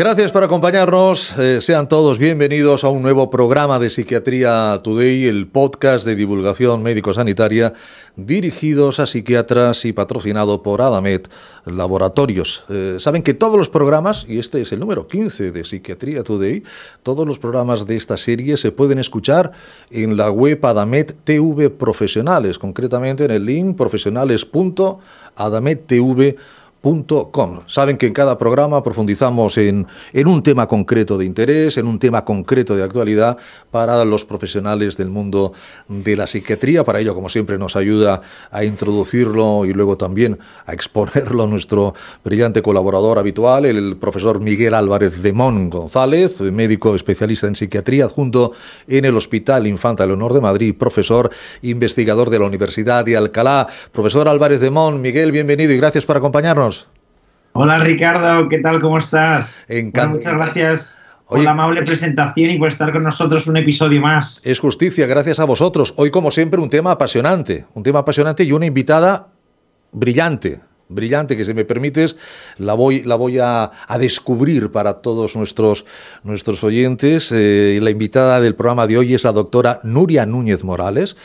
Gracias por acompañarnos. Eh, sean todos bienvenidos a un nuevo programa de Psiquiatría Today, el podcast de divulgación médico-sanitaria dirigidos a psiquiatras y patrocinado por Adamet Laboratorios. Eh, saben que todos los programas, y este es el número 15 de Psiquiatría Today, todos los programas de esta serie se pueden escuchar en la web Adamet TV Profesionales, concretamente en el link profesionales.adamettv.com Saben que en cada programa profundizamos en, en, un tema concreto de interés, en un tema concreto de actualidad para los profesionales del mundo de la psiquiatría. Para ello, como siempre, nos ayuda a introducirlo y luego también a exponerlo nuestro brillante colaborador habitual, el profesor Miguel Álvarez de Mon González, médico especialista en psiquiatría, adjunto en el Hospital Infanta Leonor de Madrid, profesor investigador de la Universidad de Alcalá. Profesor Álvarez de Mon, Miguel, bienvenido y gracias por acompañarnos. Hola Ricardo, ¿qué tal? ¿Cómo estás? muchas gracias por la amable presentación y por estar con nosotros un episodio más. Es justicia, gracias a vosotros. Hoy, como siempre, un tema apasionante, un tema apasionante y una invitada brillante, brillante, que si me permites, la voy, la voy a, descubrir para todos nuestros, nuestros oyentes. Eh, la invitada del programa de hoy es la doctora Nuria Núñez Morales.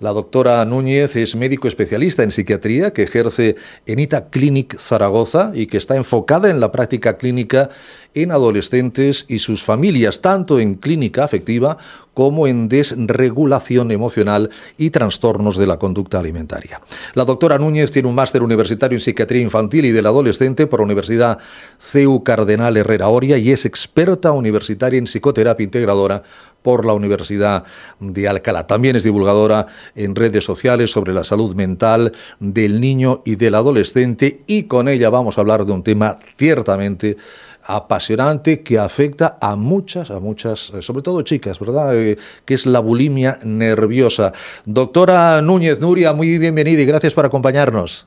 La doctora Núñez es médico especialista en psiquiatría que ejerce en ITA Clinic Zaragoza y que está enfocada en la práctica clínica en adolescentes y sus familias, tanto en clínica afectiva como en desregulación emocional y trastornos de la conducta alimentaria. La doctora Núñez tiene un máster universitario en psiquiatría infantil y del adolescente por la Universidad CEU Cardenal Herrera Oria y es experta universitaria en psicoterapia integradora por la Universidad de Alcalá. También es divulgadora en redes sociales sobre la salud mental del niño y del adolescente y con ella vamos a hablar de un tema ciertamente apasionante que afecta a muchas, a muchas, eh, sobre todo chicas, ¿verdad? Eh, que es la bulimia nerviosa. Doctora Núñez Nuria, muy bienvenida y gracias por acompañarnos.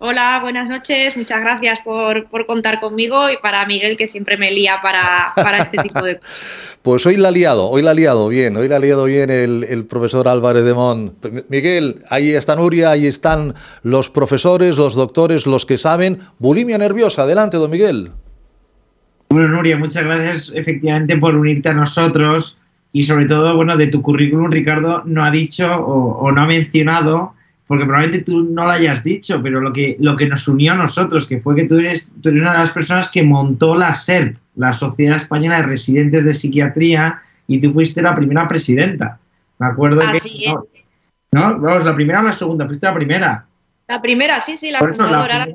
Hola, buenas noches. Muchas gracias por, contar conmigo y para Miguel, que siempre me lía para, para este tipo de cosas. Pues hoy la ha liado, hoy la ha liado bien, hoy la ha liado bien el, el profesor Álvarez de Mon. Miguel, ahí está Nuria, ahí están los profesores, los doctores, los que saben. Bulimia nerviosa, adelante, don Miguel. Bueno, Nuria, muchas gracias efectivamente por unirte a nosotros y sobre todo, bueno, de tu currículum, Ricardo no ha dicho o, no ha mencionado, porque probablemente tú no lo hayas dicho, pero lo que, lo que nos unió a nosotros, que fue que tú eres, tú eres una de las personas que montó la SERP, la Sociedad Española de Residentes de Psiquiatría, y tú fuiste la primera presidenta. Me acuerdo que... No, no, vamos, la primera o la segunda, fuiste la primera. La primera, sí, sí, la fundadora.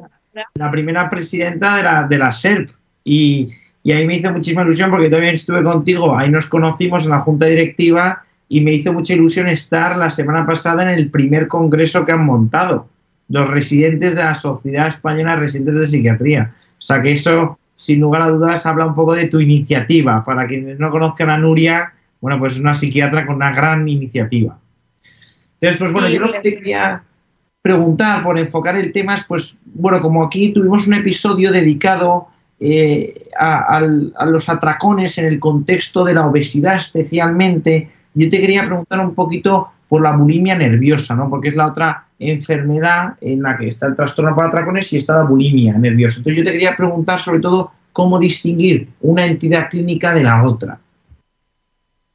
La, primera, presidenta de la, de la SERP. Y, y ahí me hizo muchísima ilusión porque también estuve contigo, ahí nos conocimos en la junta directiva y me hizo mucha ilusión estar la semana pasada en el primer congreso que han montado, los residentes de la Sociedad Española de Residentes de Psiquiatría. O sea que eso, sin lugar a dudas, habla un poco de tu iniciativa. Para quienes no conozcan a Nuria, bueno, pues es una psiquiatra con una gran iniciativa. Entonces, pues bueno, yo lo que te quería preguntar por enfocar el tema es, pues, bueno, como aquí tuvimos un episodio dedicado eh, a, los atracones en el contexto de la obesidad especialmente, yo te quería preguntar un poquito por la bulimia nerviosa, ¿no? Porque es la otra enfermedad en la que está el trastorno por atracones y está la bulimia nerviosa. Entonces yo te quería preguntar sobre todo cómo distinguir una entidad clínica de la otra.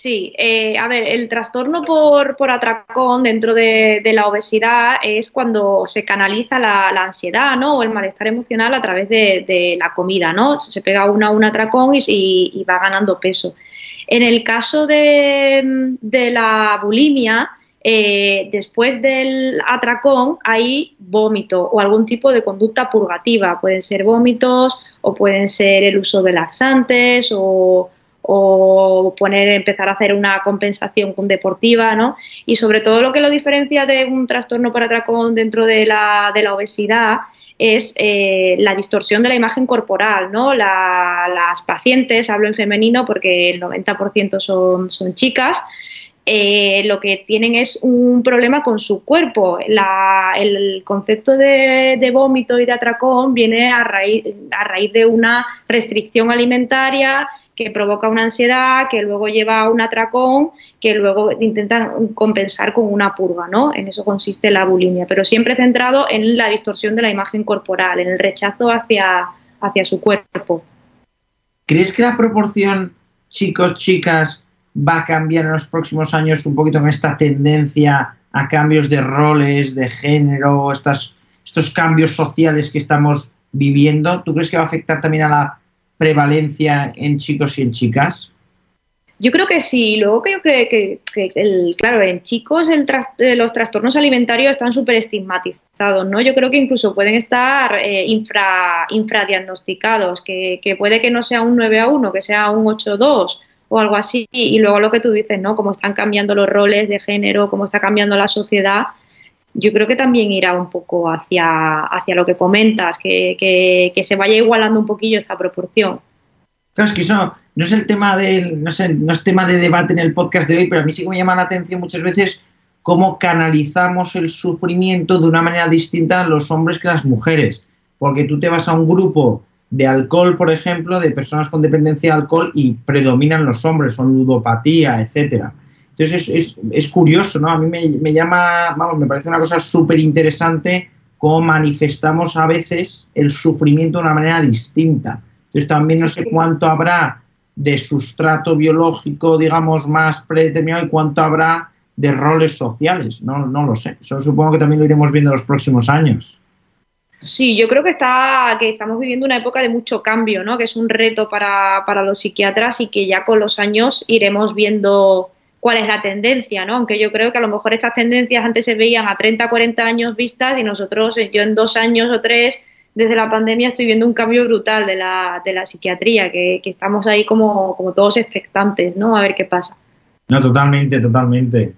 Sí, eh, a ver, el trastorno por, por atracón dentro de, la obesidad es cuando se canaliza la, ansiedad ¿no? o el malestar emocional a través de, la comida, ¿no? Se pega una un atracón y, va ganando peso. En el caso de, la bulimia, eh, después del atracón hay vómito o algún tipo de conducta purgativa. Pueden ser vómitos o pueden ser el uso de laxantes o o poner, empezar a hacer una compensación deportiva, ¿no? Y sobre todo lo que lo diferencia de un trastorno por atracón dentro de la, de la obesidad es eh, la distorsión de la imagen corporal, ¿no? las pacientes, hablo en femenino porque el 90% son, son chicas, eh, lo que tienen es un problema con su cuerpo. el concepto de, de, vómito y de atracón viene a raíz, a raíz de una restricción alimentaria que provoca una ansiedad, que luego lleva a un atracón, que luego intentan compensar con una purga, ¿no? En eso consiste la bulimia, pero siempre centrado en la distorsión de la imagen corporal, en el rechazo hacia, hacia su cuerpo. ¿crees que la proporción chicos-chicas va a cambiar en los próximos años un poquito con esta tendencia a cambios de roles, de género, estas, estos cambios sociales que estamos viviendo? ¿Tú crees que va a afectar también a la prevalencia en chicos y en chicas? Yo creo que sí. Luego creo que, claro, en chicos el eh, los trastornos alimentarios están súper estigmatizados, ¿no? Yo creo que incluso pueden estar eh, infra, infradiagnosticados, que, que, puede que no sea un 9 a 1, que sea un 8 a 2 o algo así. Y luego lo que tú dices, ¿no? Cómo están cambiando los roles de género, cómo está cambiando la sociedad. Yo creo que también irá un poco hacia, hacia lo que comentas, que, que se vaya igualando un poquillo esta proporción. Claro, es que eso no es el tema del, no, sé, no es tema de debate en el podcast de hoy, pero a mí sí que me llama la atención muchas veces cómo canalizamos el sufrimiento de una manera distinta a los hombres que las mujeres. Porque tú te vas a un grupo de alcohol, por ejemplo, de personas con dependencia de alcohol y predominan los hombres, son ludopatía, etcétera. Entonces es, es, curioso, ¿no? A mí me, me, llama, vamos, me parece una cosa súper interesante cómo manifestamos a veces el sufrimiento de una manera distinta. Entonces también no sé cuánto habrá de sustrato biológico, digamos, más predeterminado y cuánto habrá de roles sociales. No, no lo sé. Eso supongo que también lo iremos viendo en los próximos años. Sí, yo creo que está, que estamos viviendo una época de mucho cambio, ¿no? Que es un reto para, para los psiquiatras y que ya con los años iremos viendo cuál es la tendencia, ¿no? Aunque yo creo que a lo mejor estas tendencias antes se veían a 30, 40 años vistas y nosotros, yo en dos años o tres, desde la pandemia estoy viendo un cambio brutal de la, de la psiquiatría, que, estamos ahí como, como todos expectantes, ¿no? A ver qué pasa. No, totalmente, totalmente.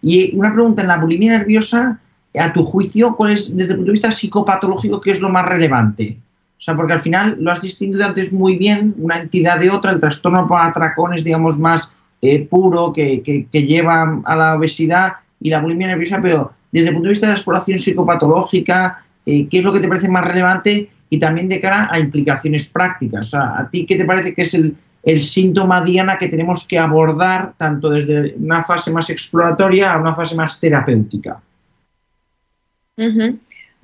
Y una pregunta, en la bulimia nerviosa, a tu juicio, ¿cuál es, desde el punto de vista psicopatológico, qué es lo más relevante? O sea, porque al final lo has distinguido antes muy bien, una entidad de otra, el trastorno por atracones, digamos, más eh, puro, que, que, que, lleva a la obesidad, y la bulimia nerviosa, pero desde el punto de vista de la exploración psicopatológica, eh, qué es lo que te parece más relevante y también de cara a implicaciones prácticas. O sea, ¿a ti qué te parece que es el, síntoma diana que tenemos que abordar tanto desde una fase más exploratoria a una fase más terapéutica?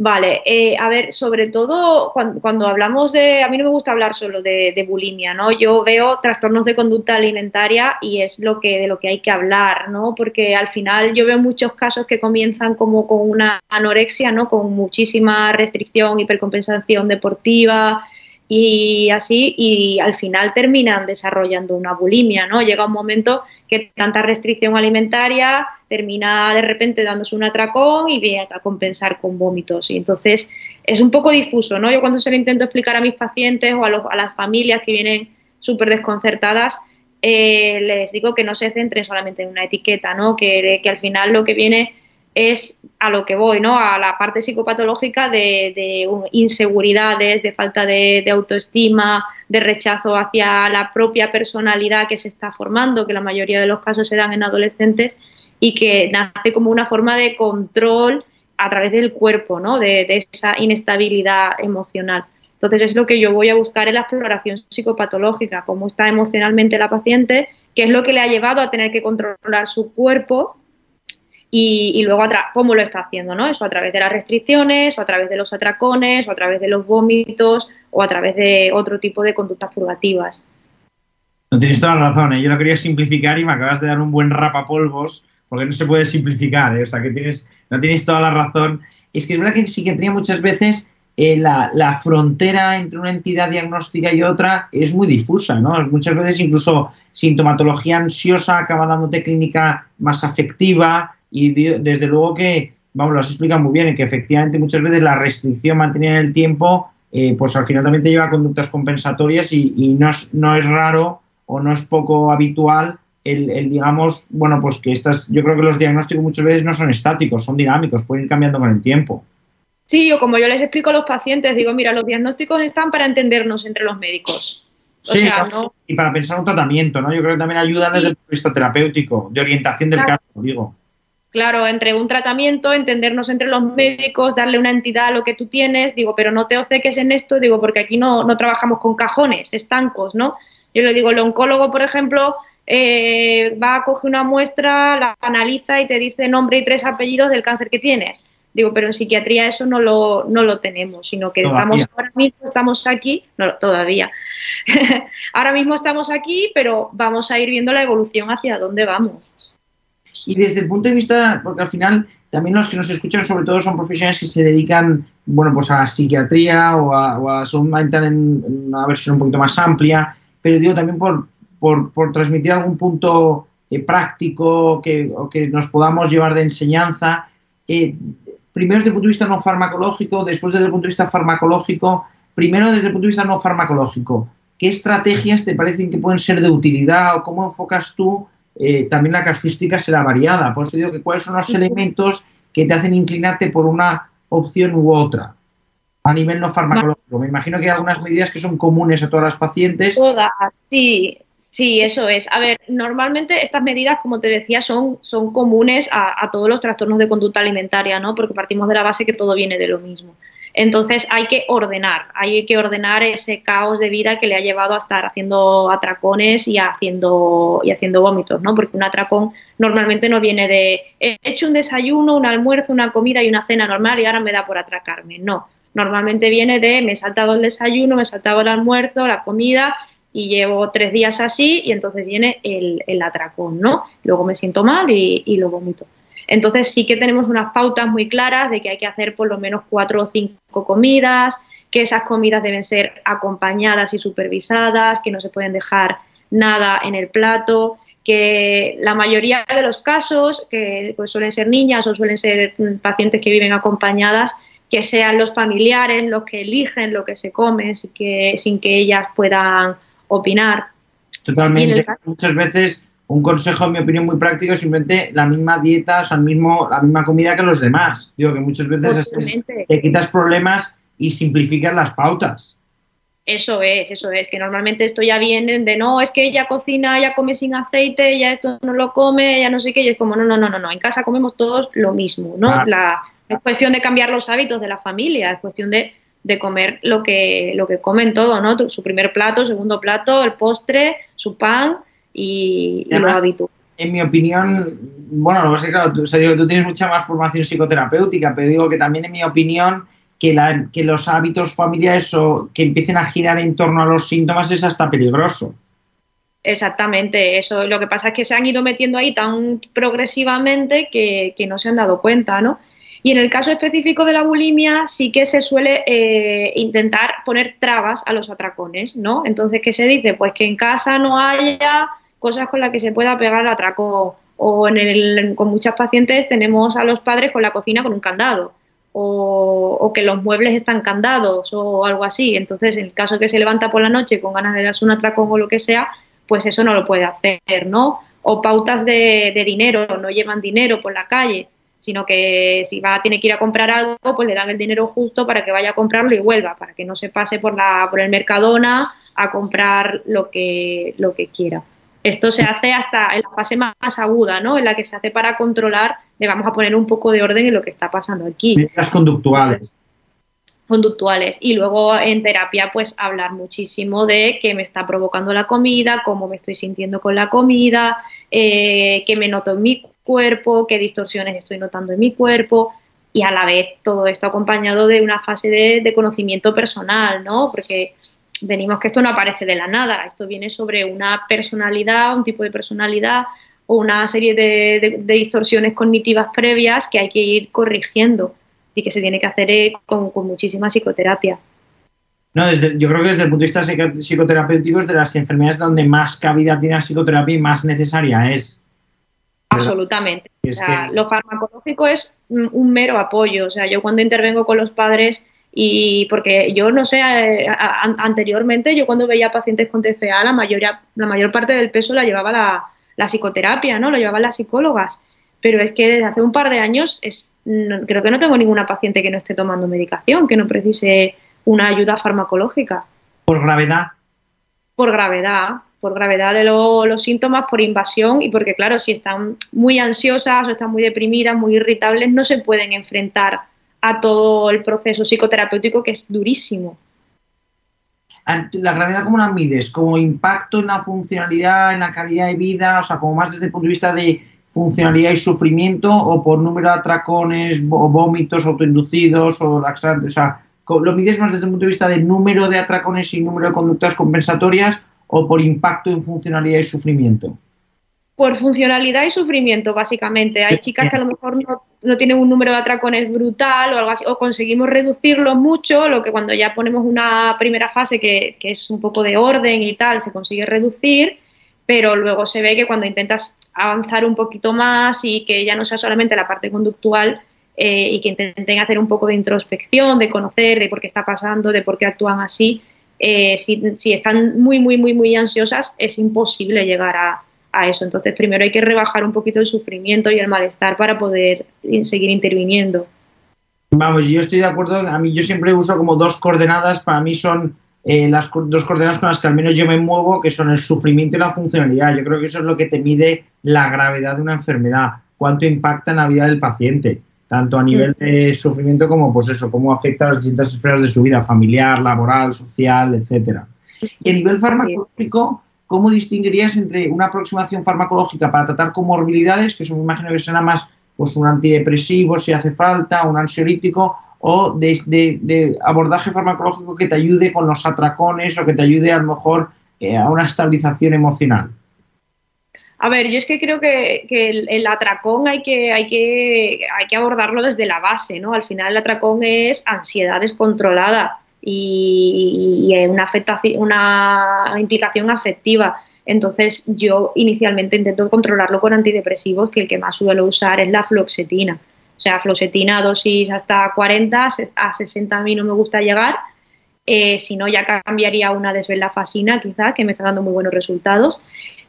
Vale, eh, a ver, sobre todo cuando, hablamos de, a mí no me gusta hablar solo de, bulimia, ¿no? Yo veo trastornos de conducta alimentaria y es lo que de lo que hay que hablar, ¿no? Porque al final yo veo muchos casos que comienzan como con una anorexia, ¿no? Con muchísima restricción, hipercompensación deportiva y así, y al final terminan desarrollando una bulimia, ¿no? Llega un momento que tanta restricción alimentaria termina de repente dándose un atracón y viene a compensar con vómitos. Y entonces es un poco difuso, ¿no? Yo cuando se lo intento explicar a mis pacientes o a, las familias que vienen súper desconcertadas, eh, les digo que no se centren solamente en una etiqueta, ¿no? Que, que, al final lo que viene es a lo que voy, ¿no? A la parte psicopatológica de, inseguridades, de falta de, de, autoestima, de rechazo hacia la propia personalidad que se está formando, que la mayoría de los casos se dan en adolescentes y que nace como una forma de control a través del cuerpo, ¿no? de, esa inestabilidad emocional. Entonces es lo que yo voy a buscar en la exploración psicopatológica, cómo está emocionalmente la paciente, qué es lo que le ha llevado a tener que controlar su cuerpo y, luego cómo lo está haciendo, ¿no? Eso a través de las restricciones, o a través de los atracones, o a través de los vómitos, o a través de otro tipo de conductas purgativas. No tienes toda la razón, ¿eh? yo lo quería simplificar y me acabas de dar un buen rapapolvos porque no se puede simplificar, ¿eh? o sea que tienes, no tienes toda la razón. Es que es verdad que en psiquiatría muchas veces eh, la, la, frontera entre una entidad diagnóstica y otra es muy difusa, ¿no? Muchas veces incluso sintomatología ansiosa acaba dándote clínica más afectiva y desde luego que, vamos, lo has explicado muy bien, que efectivamente muchas veces la restricción mantenida en el tiempo, eh, pues al final también te lleva a conductas compensatorias y, y no, es, no es raro o no es poco habitual el, digamos, bueno, pues que estas, yo creo que los diagnósticos muchas veces no son estáticos, son dinámicos, pueden ir cambiando con el tiempo. Sí, o como yo les explico a los pacientes, digo, mira, los diagnósticos están para entendernos entre los médicos. sí, y para pensar un tratamiento, ¿no? Yo creo que también ayuda desde el punto de vista terapéutico, de orientación del caso, digo. Claro, entre un tratamiento, entendernos entre los médicos, darle una entidad a lo que tú tienes, digo, pero no te obceques en esto, digo, porque aquí no, no trabajamos con cajones, estancos, ¿no? Yo le digo, el oncólogo, por ejemplo, eh, va a coger una muestra, la analiza y te dice nombre y tres apellidos del cáncer que tienes. Digo, pero en psiquiatría eso no lo, no lo tenemos, sino que estamos ahora mismo, estamos aquí, no, todavía, Ahora mismo estamos aquí, pero vamos a ir viendo la evolución hacia dónde vamos. Y desde el punto de vista, porque al final también los que nos escuchan sobre todo son profesionales que se dedican, bueno, pues a psiquiatría o a, o a en, una versión un poquito más amplia, pero digo también por, por, transmitir algún punto eh, práctico que, o que nos podamos llevar de enseñanza. Eh, primero desde el punto de vista no farmacológico, después desde el punto de vista farmacológico, primero desde el punto de vista no farmacológico. ¿Qué estrategias te parecen que pueden ser de utilidad o cómo enfocas tú eh, también la casuística será variada. Por eso digo que cuáles son los elementos que te hacen inclinarte por una opción u otra a nivel no farmacológico. Me imagino que hay algunas medidas que son comunes a todas las pacientes. Todas, sí, sí, eso es. A ver, normalmente estas medidas, como te decía, son, son comunes a, a todos los trastornos de conducta alimentaria, ¿no? Porque partimos de la base que todo viene de lo mismo. Entonces hay que ordenar, hay que ordenar ese caos de vida que le ha llevado a estar haciendo atracones y haciendo, y haciendo vómitos, ¿no? Porque un atracón normalmente no viene de he hecho un desayuno, un almuerzo, una comida y una cena normal y ahora me da por atracarme. No, normalmente viene de me he saltado el desayuno, me he saltado el almuerzo, la comida y llevo tres días así y entonces viene el, el atracón, ¿no? Luego me siento mal y, y lo vomito. Entonces sí que tenemos unas pautas muy claras de que hay que hacer por lo menos cuatro o cinco comidas, que esas comidas deben ser acompañadas y supervisadas, que no se pueden dejar nada en el plato, que la mayoría de los casos, que pues, suelen ser niñas o suelen ser pacientes que viven acompañadas, que sean los familiares los que eligen lo que se come sin que, sin que ellas puedan opinar. Totalmente. Muchas veces un consejo, en mi opinión, muy práctico simplemente la misma dieta, o sea, el mismo, la misma comida que los demás. Digo que muchas veces te quitas problemas y simplificas las pautas. Eso es, eso es, que normalmente esto ya viene de no, es que ella cocina, ella come sin aceite, ella esto no lo come, ella no sé qué, y es como, no, no, no, no, no, en casa comemos todos lo mismo, ¿no? La, es cuestión de cambiar los hábitos de la familia, es cuestión de, de comer lo que, lo que comen todos, ¿no? Su primer plato, segundo plato, el postre, su pan, y, lo habitual. En mi opinión, bueno, lo que es claro, tú, tú tienes mucha más formación psicoterapéutica, pero digo que también en mi opinión que, la, que los hábitos familiares o que empiecen a girar en torno a los síntomas es hasta peligroso. Exactamente, eso. Lo que pasa es que se han ido metiendo ahí tan progresivamente que, que no se han dado cuenta, ¿no? Y en el caso específico de la bulimia sí que se suele eh, intentar poner trabas a los atracones, ¿no? Entonces, ¿qué se dice? Pues que en casa no haya cosas con las que se pueda pegar el atraco. O en el, con muchas pacientes tenemos a los padres con la cocina con un candado. O, que los muebles están candados o algo así. Entonces, en el caso que se levanta por la noche con ganas de darse un atracón o lo que sea, pues eso no lo puede hacer, ¿no? O pautas de, de dinero, no llevan dinero por la calle, sino que si va tiene que ir a comprar algo, pues le dan el dinero justo para que vaya a comprarlo y vuelva, para que no se pase por la por el Mercadona a comprar lo que lo que quiera. Esto se hace hasta en la fase más aguda, ¿no? En la que se hace para controlar, le vamos a poner un poco de orden en lo que está pasando aquí. Las conductuales. Conductuales. Y luego en terapia, pues hablar muchísimo de qué me está provocando la comida, cómo me estoy sintiendo con la comida, eh, qué me noto en mi cuerpo, qué distorsiones estoy notando en mi cuerpo y a la vez todo esto acompañado de una fase de, de conocimiento personal, ¿no? Porque venimos que esto no aparece de la nada, esto viene sobre una personalidad, un tipo de personalidad o una serie de, distorsiones cognitivas previas que hay que ir corrigiendo y que se tiene que hacer eh, con, muchísima psicoterapia. No, desde, yo creo que desde el punto de vista psicoterapéutico es de las enfermedades donde más cabida tiene la psicoterapia y más necesaria es. Absolutamente. Lo farmacológico es un mero apoyo. O sea, yo cuando intervengo con los padres y porque yo no sé, eh, anteriormente yo cuando veía pacientes con TCA, la, mayoría, la mayor parte del peso la llevaba la, la psicoterapia, ¿no? Lo llevaban las psicólogas. Pero es que desde hace un par de años es, creo que no tengo ninguna paciente que no esté tomando medicación, que no precise una ayuda farmacológica. ¿Por gravedad? Por gravedad, por gravedad de los síntomas, por invasión y porque, claro, si están muy ansiosas o están muy deprimidas, muy irritables, no se pueden enfrentar a todo el proceso psicoterapéutico que es durísimo. ¿La gravedad cómo la mides? ¿Como impacto en la funcionalidad, en la calidad de vida? O sea, como más desde el punto de vista de funcionalidad y sufrimiento o por número de atracones o vómitos autoinducidos o laxantes? O sea, ¿Lo mides más desde el punto de vista de número de atracones y número de conductas compensatorias o por impacto en funcionalidad y sufrimiento? Por funcionalidad y sufrimiento, básicamente. Hay chicas que a lo mejor no, tienen un número de atracones brutal o algo así, o conseguimos reducirlo mucho, lo que cuando ya ponemos una primera fase que, que es un poco de orden y tal, se consigue reducir, pero luego se ve que cuando intentas avanzar un poquito más y que ya no sea solamente la parte conductual, eh, y que intenten hacer un poco de introspección, de conocer de por qué está pasando, de por qué actúan así. Eh, si, están muy, muy, muy, muy ansiosas, es imposible llegar a, eso. Entonces, primero hay que rebajar un poquito el sufrimiento y el malestar para poder seguir interviniendo. Vamos, yo estoy de acuerdo. A mí yo siempre uso como dos coordenadas. Para mí son eh, las dos coordenadas con las que al menos yo me muevo, que son el sufrimiento y la funcionalidad. Yo creo que eso es lo que te mide la gravedad de una enfermedad, cuánto impacta en la vida del paciente tanto a nivel de sufrimiento como, pues eso, cómo afecta a las distintas esferas de su vida, familiar, laboral, social, etcétera. Y a nivel farmacológico, ¿cómo distinguirías entre una aproximación farmacológica para tratar comorbilidades, que eso me imagino que será más pues un antidepresivo si hace falta, un ansiolítico, o de, abordaje farmacológico que te ayude con los atracones o que te ayude a lo mejor eh, a una estabilización emocional? A ver, yo es que creo que, el, atracón hay que, hay, que, hay que abordarlo desde la base, ¿no? Al final el atracón es ansiedad descontrolada y, una, afectación, una implicación afectiva. Entonces yo inicialmente intento controlarlo con antidepresivos, que el que más suelo usar es la floxetina. O sea, floxetina dosis hasta 40, a 60 a mí no me gusta llegar. Eh, si no, ya cambiaría una desvelafasina quizás, que me está dando muy buenos resultados.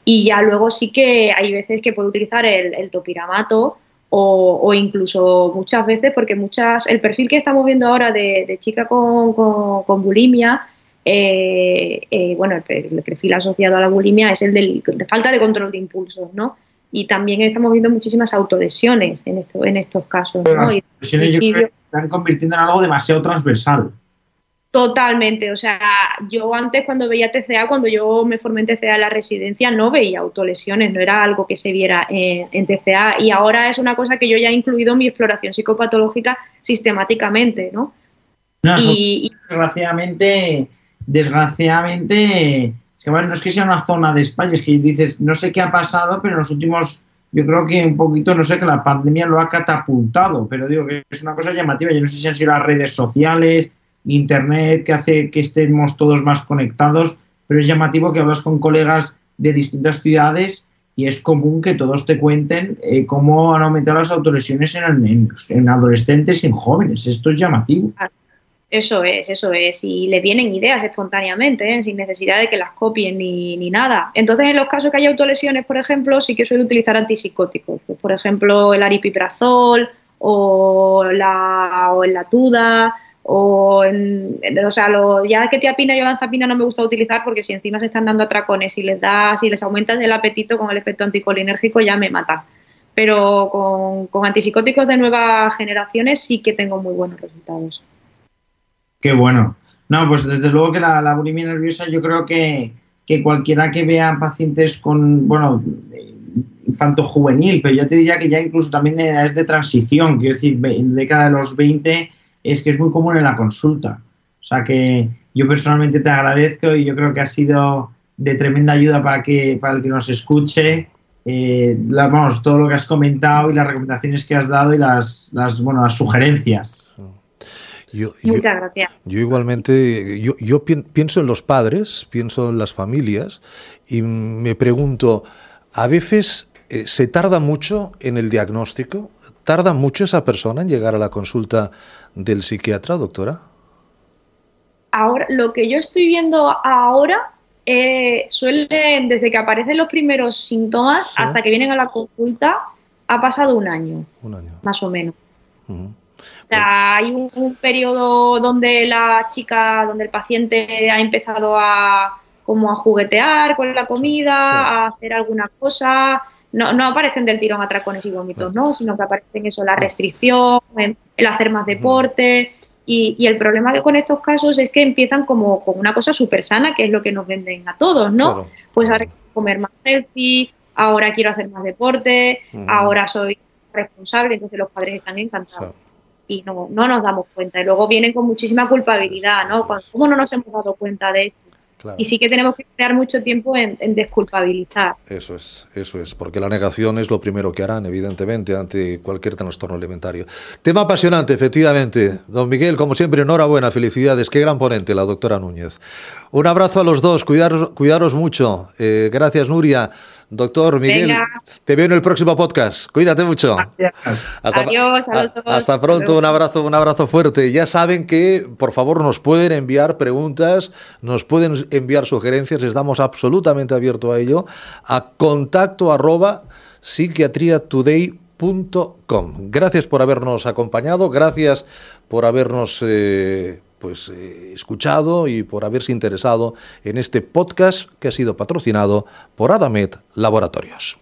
Y ya luego sí que hay veces que puedo utilizar el, topiramato o, incluso muchas veces, porque muchas, el perfil que estamos viendo ahora de, chica con, con, bulimia, eh, eh, bueno, el, perfil asociado a la bulimia es el de falta de control de impulsos, ¿no? Y también estamos viendo muchísimas autolesiones en, esto, en estos casos. ¿no? Las autolesiones yo creo que se están convirtiendo en algo demasiado transversal. Totalmente, o sea, yo antes cuando veía TCA, cuando yo me formé en TCA en la residencia, no veía autolesiones, no era algo que se viera en, TCA y ahora es una cosa que yo ya he incluido en mi exploración psicopatológica sistemáticamente, ¿no? y, desgraciadamente, desgraciadamente, es que no es que sea una zona de España, es que dices, no sé qué ha pasado, pero en los últimos, yo creo que un poquito, no sé, que la pandemia lo ha catapultado, pero digo que es una cosa llamativa, yo no sé si han sido las redes sociales, Internet que hace que estemos todos más conectados, pero es llamativo que hablas con colegas de distintas ciudades y es común que todos te cuenten eh, cómo han aumentado las autolesiones en, en, adolescentes y en jóvenes. Esto es llamativo. Eso es, eso es. Y le vienen ideas espontáneamente, ¿eh? sin necesidad de que las copien ni, ni, nada. Entonces, en los casos que hay autolesiones, por ejemplo, sí que suelo utilizar antipsicóticos. Pues, por ejemplo, el aripiprazol o la, o el latuda o, en, o sea, lo, ya que tiapina y olanzapina no me gusta utilizar porque si encima se están dando atracones y les da, si les aumenta el apetito con el efecto anticolinérgico ya me mata. Pero con, con antipsicóticos de nuevas generaciones sí que tengo muy buenos resultados. Qué bueno. No, pues desde luego que la, la bulimia nerviosa yo creo que, que, cualquiera que vea pacientes con, bueno, infanto juvenil, pero yo te diría que ya incluso también es de transición, quiero decir, en década de los 20 es que es muy común en la consulta. O sea que yo personalmente te agradezco y yo creo que ha sido de tremenda ayuda para que para el que nos escuche. Eh, vamos, todo lo que has comentado y las recomendaciones que has dado y las, las bueno, las sugerencias. Muchas gracias. Yo igualmente, yo, yo pienso en los padres, pienso en las familias y me pregunto, a veces eh, se tarda mucho en el diagnóstico, tarda mucho esa persona en llegar a la consulta del psiquiatra, doctora? Ahora, lo que yo estoy viendo ahora eh, suele, desde que aparecen los primeros síntomas hasta que vienen a la consulta, ha pasado un año. Un año. Más o menos. hay un, periodo donde la chica, donde el paciente ha empezado a como a juguetear con la comida, a hacer alguna cosa, no, no aparecen del tirón atracones y vómitos, ¿no? Sino que aparecen eso, la restricción, el hacer más deporte. Y, y, el problema con estos casos es que empiezan como, como una cosa súper sana, que es lo que nos venden a todos, ¿no? Pues ahora quiero comer más healthy, ahora quiero hacer más deporte, ahora soy responsable, entonces los padres están encantados. y no, no nos damos cuenta. Y luego vienen con muchísima culpabilidad, ¿no? ¿Cómo no nos hemos dado cuenta de esto? Y sí que tenemos que crear mucho tiempo en, desculpabilizar. Eso es, eso es, porque la negación es lo primero que harán, evidentemente, ante cualquier trastorno alimentario. Tema apasionante, efectivamente. Don Miguel, como siempre, enhorabuena, felicidades. Qué gran ponente, la doctora Núñez. Un abrazo a los dos, cuidaros, cuidaros mucho. Eh, gracias, Nuria. Doctor Miguel, te veo en el próximo podcast. Cuídate mucho. Hasta, Adiós, hasta pronto, un abrazo, un abrazo fuerte. Ya saben que, por favor, nos pueden enviar preguntas, nos pueden enviar sugerencias, estamos absolutamente abiertos a ello, a contacto arroba psiquiatriatoday.com. Gracias por habernos acompañado, gracias por habernos eh, pues, eh, escuchado y por haberse interesado en este podcast que ha sido patrocinado por Adamet Laboratorios.